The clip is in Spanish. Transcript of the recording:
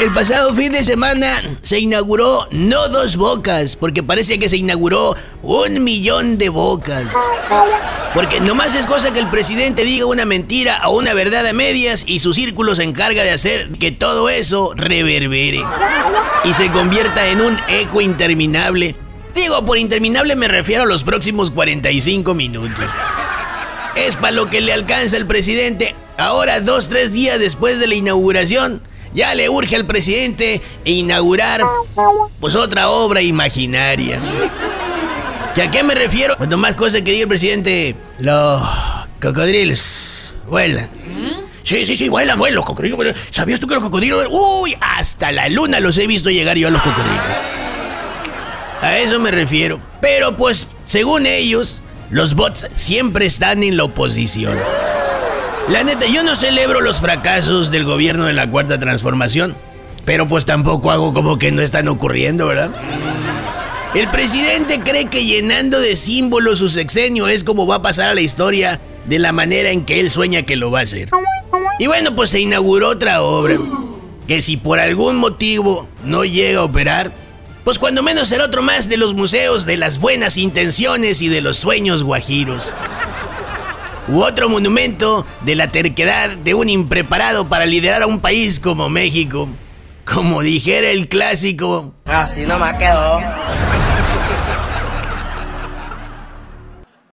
El pasado fin de semana se inauguró no dos bocas, porque parece que se inauguró un millón de bocas. Porque nomás es cosa que el presidente diga una mentira o una verdad a medias y su círculo se encarga de hacer que todo eso reverbere y se convierta en un eco interminable. Digo, por interminable me refiero a los próximos 45 minutos. Es para lo que le alcanza el presidente Ahora, dos, tres días después de la inauguración, ya le urge al presidente inaugurar pues otra obra imaginaria. ¿Y a qué me refiero? Cuanto más cosas que diga el presidente, los cocodrilos vuelan. Sí, sí, sí, vuelan, vuelan los cocodrilos. ¿Sabías tú que los cocodrilos... Uy, hasta la luna los he visto llegar yo a los cocodrilos. A eso me refiero. Pero pues, según ellos, los bots siempre están en la oposición. La neta, yo no celebro los fracasos del gobierno de la Cuarta Transformación, pero pues tampoco hago como que no están ocurriendo, ¿verdad? El presidente cree que llenando de símbolos su sexenio es como va a pasar a la historia de la manera en que él sueña que lo va a hacer. Y bueno, pues se inauguró otra obra, que si por algún motivo no llega a operar, pues cuando menos será otro más de los museos de las buenas intenciones y de los sueños guajiros u otro monumento de la terquedad de un impreparado para liderar a un país como México. Como dijera el clásico. Así no me quedó.